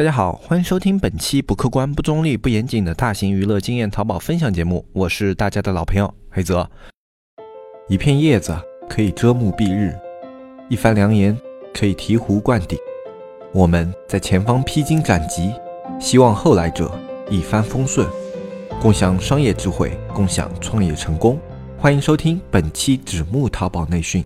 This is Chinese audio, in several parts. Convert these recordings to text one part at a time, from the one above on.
大家好，欢迎收听本期不客观、不中立、不严谨的大型娱乐经验淘宝分享节目，我是大家的老朋友黑泽。一片叶子可以遮目蔽日，一番良言可以醍醐灌顶。我们在前方披荆斩棘，希望后来者一帆风顺，共享商业智慧，共享创业成功。欢迎收听本期纸木淘宝内训。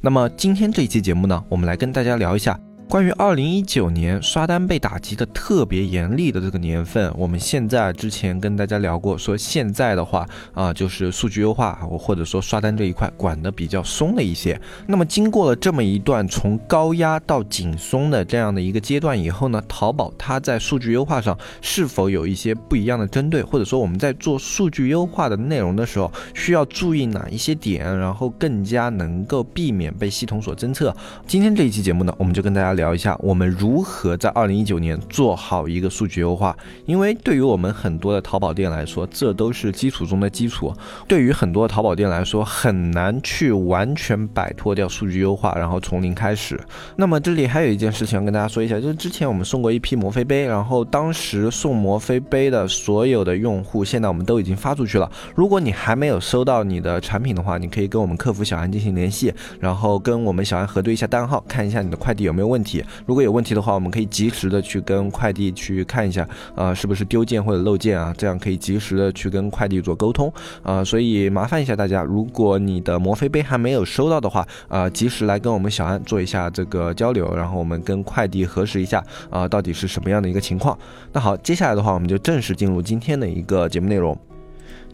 那么今天这一期节目呢，我们来跟大家聊一下。关于二零一九年刷单被打击的特别严厉的这个年份，我们现在之前跟大家聊过，说现在的话啊，就是数据优化，我或者说刷单这一块管的比较松了一些。那么经过了这么一段从高压到紧松的这样的一个阶段以后呢，淘宝它在数据优化上是否有一些不一样的针对，或者说我们在做数据优化的内容的时候需要注意哪一些点，然后更加能够避免被系统所侦测？今天这一期节目呢，我们就跟大家。聊一下我们如何在二零一九年做好一个数据优化，因为对于我们很多的淘宝店来说，这都是基础中的基础。对于很多淘宝店来说，很难去完全摆脱掉数据优化，然后从零开始。那么这里还有一件事情要跟大家说一下，就是之前我们送过一批摩飞杯，然后当时送摩飞杯的所有的用户，现在我们都已经发出去了。如果你还没有收到你的产品的话，你可以跟我们客服小安进行联系，然后跟我们小安核对一下单号，看一下你的快递有没有问题。如果有问题的话，我们可以及时的去跟快递去看一下，呃，是不是丢件或者漏件啊？这样可以及时的去跟快递做沟通，啊，所以麻烦一下大家，如果你的摩飞杯还没有收到的话，啊，及时来跟我们小安做一下这个交流，然后我们跟快递核实一下，啊，到底是什么样的一个情况。那好，接下来的话，我们就正式进入今天的一个节目内容。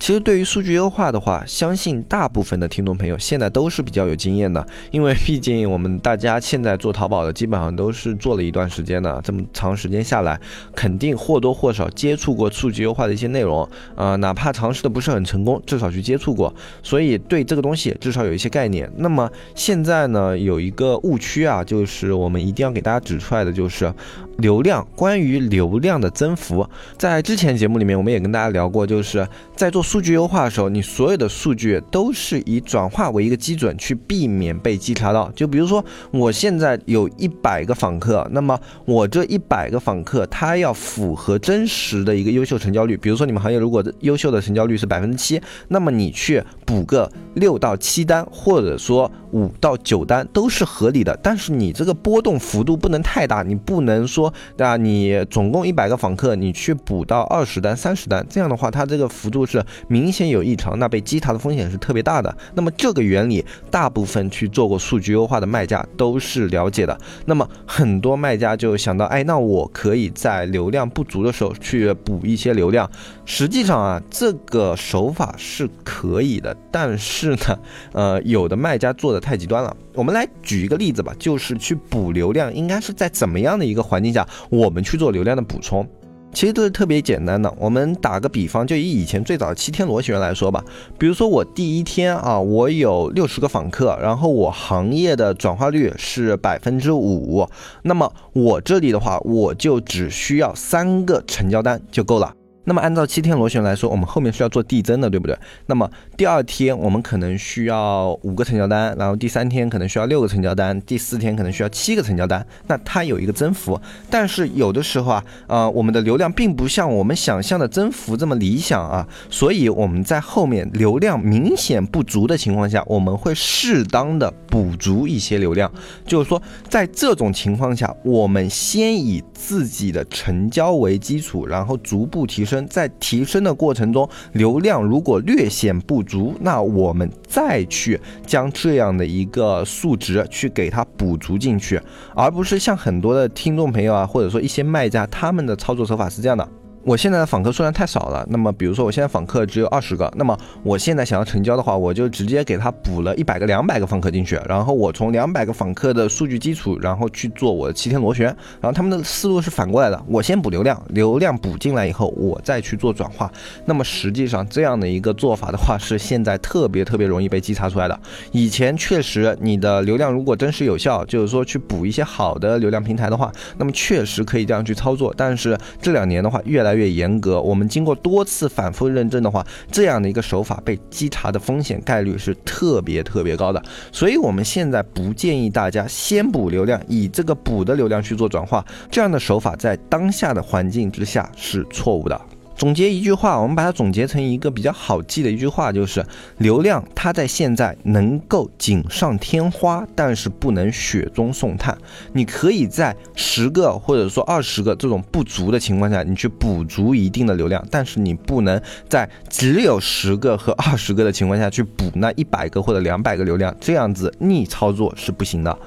其实对于数据优化的话，相信大部分的听众朋友现在都是比较有经验的，因为毕竟我们大家现在做淘宝的基本上都是做了一段时间的，这么长时间下来，肯定或多或少接触过数据优化的一些内容，呃，哪怕尝试的不是很成功，至少去接触过，所以对这个东西至少有一些概念。那么现在呢，有一个误区啊，就是我们一定要给大家指出来的就是。流量，关于流量的增幅，在之前节目里面我们也跟大家聊过，就是在做数据优化的时候，你所有的数据都是以转化为一个基准，去避免被稽查到。就比如说，我现在有一百个访客，那么我这一百个访客，它要符合真实的一个优秀成交率。比如说你们行业如果优秀的成交率是百分之七，那么你去补个六到七单，或者说五到九单都是合理的。但是你这个波动幅度不能太大，你不能说。对吧？你总共一百个访客，你去补到二十单、三十单，这样的话，它这个幅度是明显有异常，那被稽查的风险是特别大的。那么这个原理，大部分去做过数据优化的卖家都是了解的。那么很多卖家就想到，哎，那我可以在流量不足的时候去补一些流量。实际上啊，这个手法是可以的，但是呢，呃，有的卖家做的太极端了。我们来举一个例子吧，就是去补流量，应该是在怎么样的一个环境下，我们去做流量的补充？其实都是特别简单的。我们打个比方，就以以前最早的七天螺旋来说吧，比如说我第一天啊，我有六十个访客，然后我行业的转化率是百分之五，那么我这里的话，我就只需要三个成交单就够了。那么按照七天螺旋来说，我们后面是要做递增的，对不对？那么第二天我们可能需要五个成交单，然后第三天可能需要六个成交单，第四天可能需要七个成交单。那它有一个增幅，但是有的时候啊，呃，我们的流量并不像我们想象的增幅这么理想啊，所以我们在后面流量明显不足的情况下，我们会适当的补足一些流量。就是说，在这种情况下，我们先以自己的成交为基础，然后逐步提升。升在提升的过程中，流量如果略显不足，那我们再去将这样的一个数值去给它补足进去，而不是像很多的听众朋友啊，或者说一些卖家，他们的操作手法是这样的。我现在的访客数量太少了，那么比如说我现在访客只有二十个，那么我现在想要成交的话，我就直接给他补了一百个、两百个访客进去，然后我从两百个访客的数据基础，然后去做我的七天螺旋，然后他们的思路是反过来的，我先补流量，流量补进来以后，我再去做转化。那么实际上这样的一个做法的话，是现在特别特别容易被稽查出来的。以前确实你的流量如果真实有效，就是说去补一些好的流量平台的话，那么确实可以这样去操作。但是这两年的话，越来来越严格。我们经过多次反复认证的话，这样的一个手法被稽查的风险概率是特别特别高的。所以，我们现在不建议大家先补流量，以这个补的流量去做转化，这样的手法在当下的环境之下是错误的。总结一句话，我们把它总结成一个比较好记的一句话，就是流量它在现在能够锦上添花，但是不能雪中送炭。你可以在十个或者说二十个这种不足的情况下，你去补足一定的流量，但是你不能在只有十个和二十个的情况下去补那一百个或者两百个流量，这样子逆操作是不行的。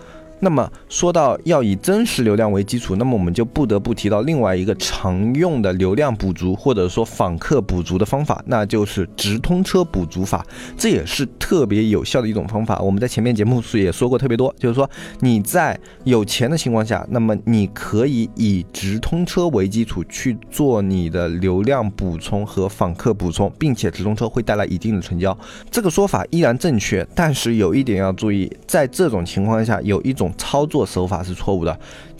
那么说到要以真实流量为基础，那么我们就不得不提到另外一个常用的流量补足或者说访客补足的方法，那就是直通车补足法。这也是特别有效的一种方法。我们在前面节目是也说过特别多，就是说你在有钱的情况下，那么你可以以直通车为基础去做你的流量补充和访客补充，并且直通车会带来一定的成交。这个说法依然正确，但是有一点要注意，在这种情况下有一种。操作手法是错误的。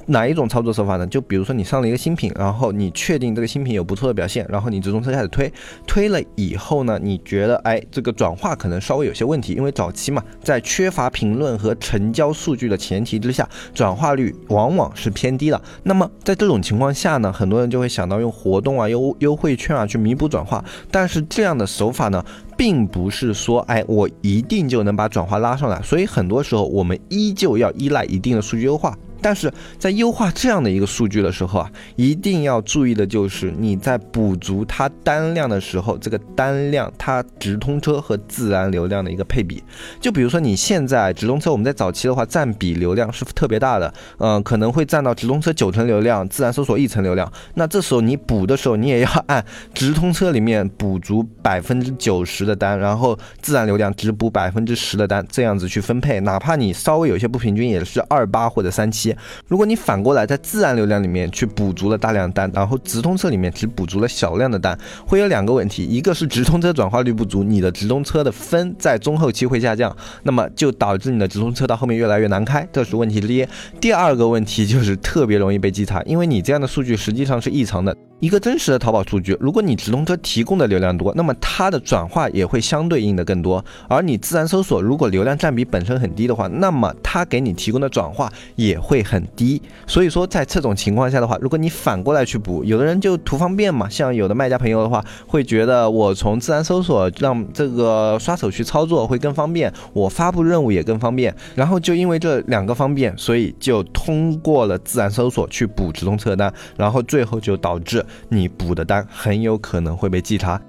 哪一种操作手法呢？就比如说你上了一个新品，然后你确定这个新品有不错的表现，然后你直通车开始推，推了以后呢，你觉得哎这个转化可能稍微有些问题，因为早期嘛，在缺乏评论和成交数据的前提之下，转化率往往是偏低的。那么在这种情况下呢，很多人就会想到用活动啊、优优惠券啊去弥补转化，但是这样的手法呢，并不是说哎我一定就能把转化拉上来，所以很多时候我们依旧要依赖一定的数据优化。但是在优化这样的一个数据的时候啊，一定要注意的就是你在补足它单量的时候，这个单量它直通车和自然流量的一个配比。就比如说你现在直通车，我们在早期的话占比流量是特别大的，嗯，可能会占到直通车九成流量，自然搜索一成流量。那这时候你补的时候，你也要按直通车里面补足百分之九十的单，然后自然流量只补百分之十的单，这样子去分配。哪怕你稍微有些不平均，也是二八或者三七。如果你反过来在自然流量里面去补足了大量单，然后直通车里面只补足了小量的单，会有两个问题，一个是直通车转化率不足，你的直通车的分在中后期会下降，那么就导致你的直通车到后面越来越难开，这是问题之一。第二个问题就是特别容易被稽查，因为你这样的数据实际上是异常的。一个真实的淘宝数据，如果你直通车提供的流量多，那么它的转化也会相对应的更多。而你自然搜索如果流量占比本身很低的话，那么它给你提供的转化也会很低。所以说，在这种情况下的话，如果你反过来去补，有的人就图方便嘛，像有的卖家朋友的话，会觉得我从自然搜索让这个刷手去操作会更方便，我发布任务也更方便，然后就因为这两个方便，所以就通过了自然搜索去补直通车单，然后最后就导致。你补的单很有可能会被稽查。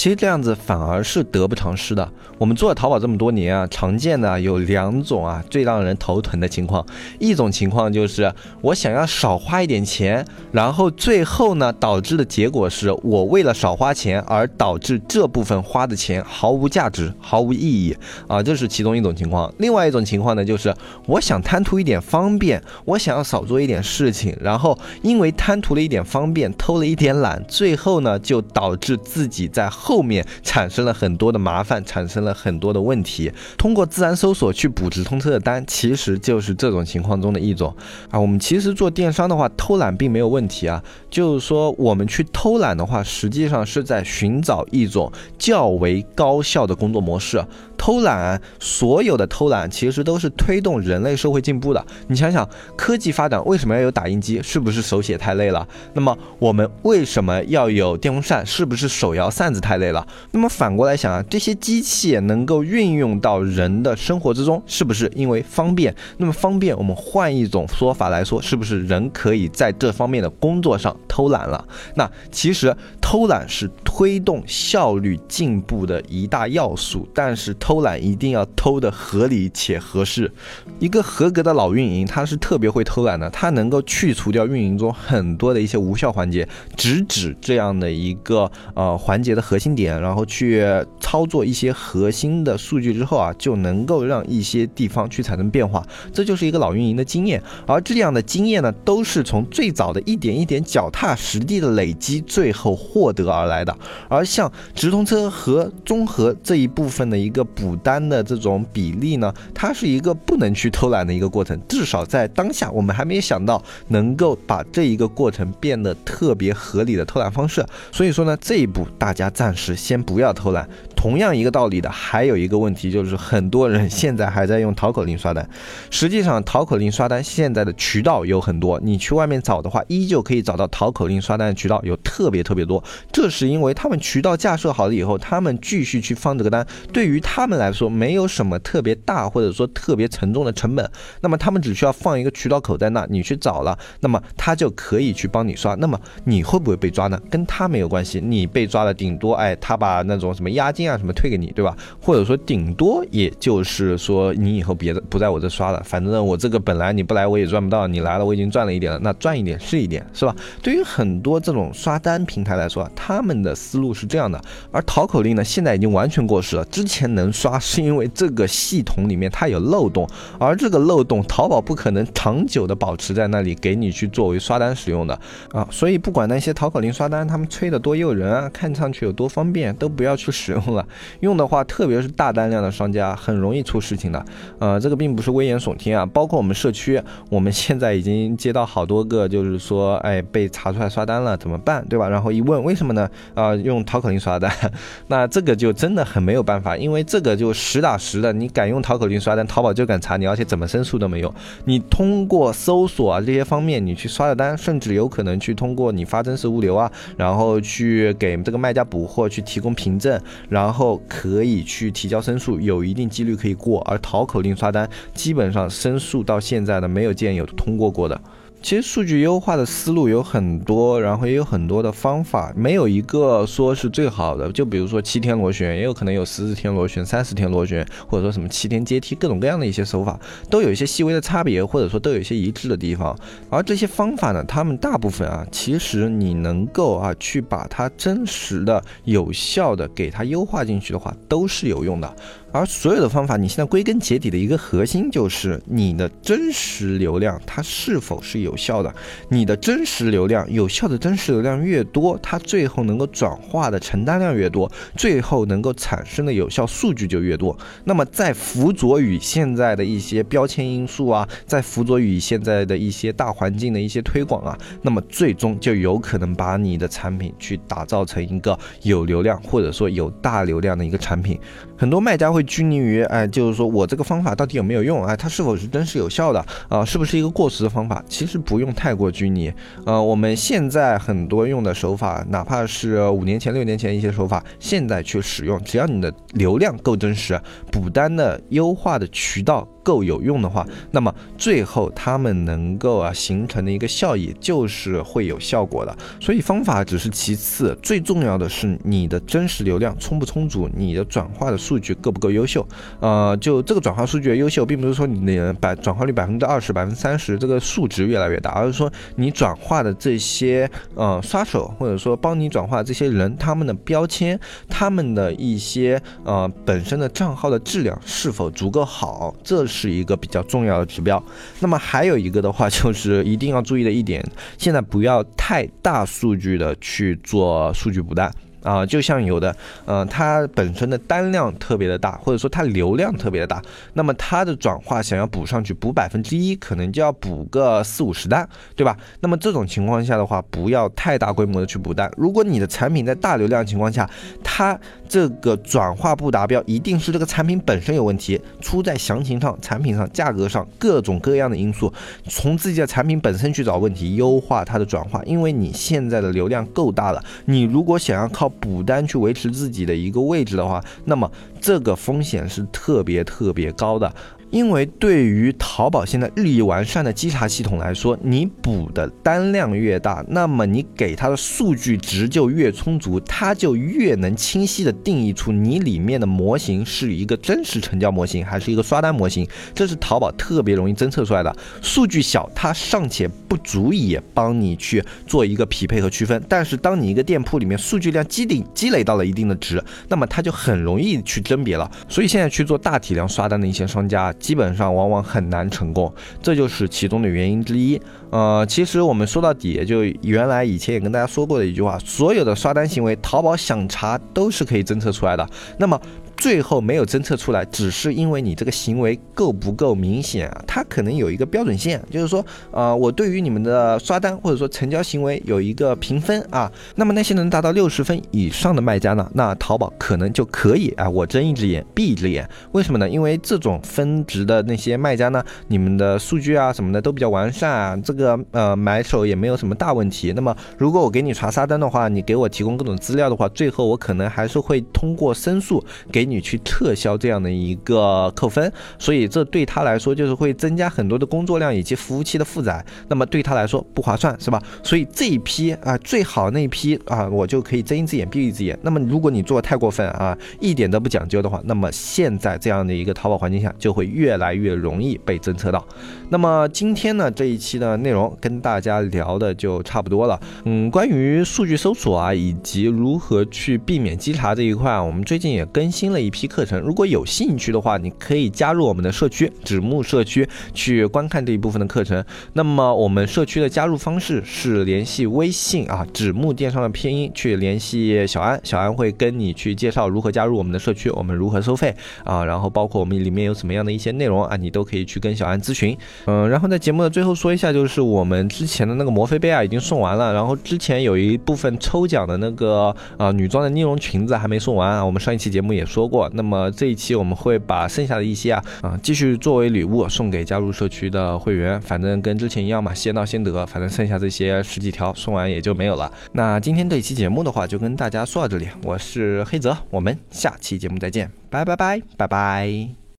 其实这样子反而是得不偿失的。我们做了淘宝这么多年啊，常见的有两种啊，最让人头疼的情况。一种情况就是我想要少花一点钱，然后最后呢，导致的结果是我为了少花钱而导致这部分花的钱毫无价值、毫无意义啊，这是其中一种情况。另外一种情况呢，就是我想贪图一点方便，我想要少做一点事情，然后因为贪图了一点方便，偷了一点懒，最后呢，就导致自己在。后面产生了很多的麻烦，产生了很多的问题。通过自然搜索去补直通车的单，其实就是这种情况中的一种啊。我们其实做电商的话，偷懒并没有问题啊。就是说，我们去偷懒的话，实际上是在寻找一种较为高效的工作模式。偷懒，所有的偷懒其实都是推动人类社会进步的。你想想，科技发展为什么要有打印机？是不是手写太累了？那么我们为什么要有电风扇？是不是手摇扇子太太累了？那么反过来想啊，这些机器能够运用到人的生活之中，是不是因为方便？那么方便，我们换一种说法来说，是不是人可以在这方面的工作上偷懒了？那其实偷懒是推动效率进步的一大要素，但是偷。懒一定要偷的合理且合适。一个合格的老运营，他是特别会偷懒的，他能够去除掉运营中很多的一些无效环节，直指这样的一个呃环节的核心点，然后去操作一些核心的数据之后啊，就能够让一些地方去产生变化。这就是一个老运营的经验，而这样的经验呢，都是从最早的一点一点脚踏实地的累积，最后获。获得而来的。而像直通车和综合这一部分的一个补单的这种比例呢，它是一个不能去偷懒的一个过程，至少在当下我们还没想到能够把这一个过程变得特别合理的偷懒方式。所以说呢，这一步大家暂时先不要偷懒。同样一个道理的，还有一个问题就是很多人现在还在用淘口令刷单。实际上，淘口令刷单现在的渠道有很多，你去外面找的话，依旧可以找到淘口令刷单的渠道有特别特别多。这是因为他们渠道架设好了以后，他们继续去放这个单，对于他们来说没有什么特别大或者说特别沉重的成本。那么他们只需要放一个渠道口在那，你去找了，那么他就可以去帮你刷。那么你会不会被抓呢？跟他没有关系，你被抓了，顶多哎，他把那种什么押金啊。什么退给你，对吧？或者说顶多也就是说你以后别不在我这刷了，反正我这个本来你不来我也赚不到，你来了我已经赚了一点了，那赚一点是一点，是吧？对于很多这种刷单平台来说，他们的思路是这样的。而淘口令呢，现在已经完全过时了。之前能刷是因为这个系统里面它有漏洞，而这个漏洞淘宝不可能长久的保持在那里给你去作为刷单使用的啊。所以不管那些淘口令刷单他们吹的多诱人啊，看上去有多方便，都不要去使用了。用的话，特别是大单量的商家，很容易出事情的。呃，这个并不是危言耸听啊。包括我们社区，我们现在已经接到好多个，就是说，哎，被查出来刷单了，怎么办，对吧？然后一问，为什么呢？啊，用淘口令刷单，那这个就真的很没有办法，因为这个就实打实的，你敢用淘口令刷单，淘宝就敢查你，而且怎么申诉都没有。你通过搜索啊这些方面，你去刷的单，甚至有可能去通过你发真实物流啊，然后去给这个卖家补货，去提供凭证，然后。然后可以去提交申诉，有一定几率可以过。而淘口令刷单，基本上申诉到现在呢，没有见有通过过的。其实数据优化的思路有很多，然后也有很多的方法，没有一个说是最好的。就比如说七天螺旋，也有可能有十四天螺旋、三十天螺旋，或者说什么七天阶梯，各种各样的一些手法，都有一些细微的差别，或者说都有一些一致的地方。而这些方法呢，他们大部分啊，其实你能够啊去把它真实的、有效的给它优化进去的话，都是有用的。而所有的方法，你现在归根结底的一个核心就是你的真实流量它是否是有效的。你的真实流量有效的真实流量越多，它最后能够转化的成单量越多，最后能够产生的有效数据就越多。那么在辅佐于现在的一些标签因素啊，在辅佐于现在的一些大环境的一些推广啊，那么最终就有可能把你的产品去打造成一个有流量或者说有大流量的一个产品。很多卖家会会拘泥于，哎，就是说我这个方法到底有没有用？哎，它是否是真实有效的？啊，是不是一个过时的方法？其实不用太过拘泥。呃，我们现在很多用的手法，哪怕是五年前、六年前一些手法，现在去使用，只要你的流量够真实，补单的优化的渠道。够有用的话，那么最后他们能够啊形成的一个效益就是会有效果的。所以方法只是其次，最重要的是你的真实流量充不充足，你的转化的数据够不够优秀。呃，就这个转化数据的优秀，并不是说你的百转化率百分之二十、百分之三十这个数值越来越大，而是说你转化的这些呃刷手或者说帮你转化这些人，他们的标签，他们的一些呃本身的账号的质量是否足够好，这。是一个比较重要的指标。那么还有一个的话，就是一定要注意的一点，现在不要太大数据的去做数据补单。啊，就像有的，呃，它本身的单量特别的大，或者说它流量特别的大，那么它的转化想要补上去，补百分之一，可能就要补个四五十单，对吧？那么这种情况下的话，不要太大规模的去补单。如果你的产品在大流量情况下，它这个转化不达标，一定是这个产品本身有问题，出在详情上、产品上、价格上各种各样的因素，从自己的产品本身去找问题，优化它的转化。因为你现在的流量够大了，你如果想要靠补单去维持自己的一个位置的话，那么这个风险是特别特别高的。因为对于淘宝现在日益完善的稽查系统来说，你补的单量越大，那么你给它的数据值就越充足，它就越能清晰的定义出你里面的模型是一个真实成交模型还是一个刷单模型。这是淘宝特别容易侦测出来的。数据小，它尚且不足以帮你去做一个匹配和区分，但是当你一个店铺里面数据量积累积累到了一定的值，那么它就很容易去甄别了。所以现在去做大体量刷单的一些商家。基本上往往很难成功，这就是其中的原因之一。呃，其实我们说到底，就原来以前也跟大家说过的一句话，所有的刷单行为，淘宝想查都是可以侦测出来的。那么。最后没有侦测出来，只是因为你这个行为够不够明显啊？它可能有一个标准线，就是说，呃，我对于你们的刷单或者说成交行为有一个评分啊。那么那些能达到六十分以上的卖家呢，那淘宝可能就可以啊，我睁一只眼闭一只眼。为什么呢？因为这种分值的那些卖家呢，你们的数据啊什么的都比较完善啊，这个呃买手也没有什么大问题。那么如果我给你查刷单的话，你给我提供各种资料的话，最后我可能还是会通过申诉给。你去撤销这样的一个扣分，所以这对他来说就是会增加很多的工作量以及服务器的负载，那么对他来说不划算，是吧？所以这一批啊，最好那一批啊，我就可以睁一只眼闭一只眼。那么如果你做的太过分啊，一点都不讲究的话，那么现在这样的一个淘宝环境下，就会越来越容易被侦测到。那么今天呢，这一期的内容跟大家聊的就差不多了。嗯，关于数据搜索啊，以及如何去避免稽查这一块啊，我们最近也更新了。一批课程，如果有兴趣的话，你可以加入我们的社区纸木社区去观看这一部分的课程。那么我们社区的加入方式是联系微信啊，纸木电商的拼音去联系小安，小安会跟你去介绍如何加入我们的社区，我们如何收费啊，然后包括我们里面有什么样的一些内容啊，你都可以去跟小安咨询。嗯，然后在节目的最后说一下，就是我们之前的那个摩飞杯啊已经送完了，然后之前有一部分抽奖的那个啊女装的呢绒裙子还没送完啊，我们上一期节目也说。过，那么这一期我们会把剩下的一些啊啊继续作为礼物送给加入社区的会员，反正跟之前一样嘛，先到先得，反正剩下这些十几条送完也就没有了。那今天这一期节目的话，就跟大家说到这里，我是黑泽，我们下期节目再见，拜拜拜拜拜。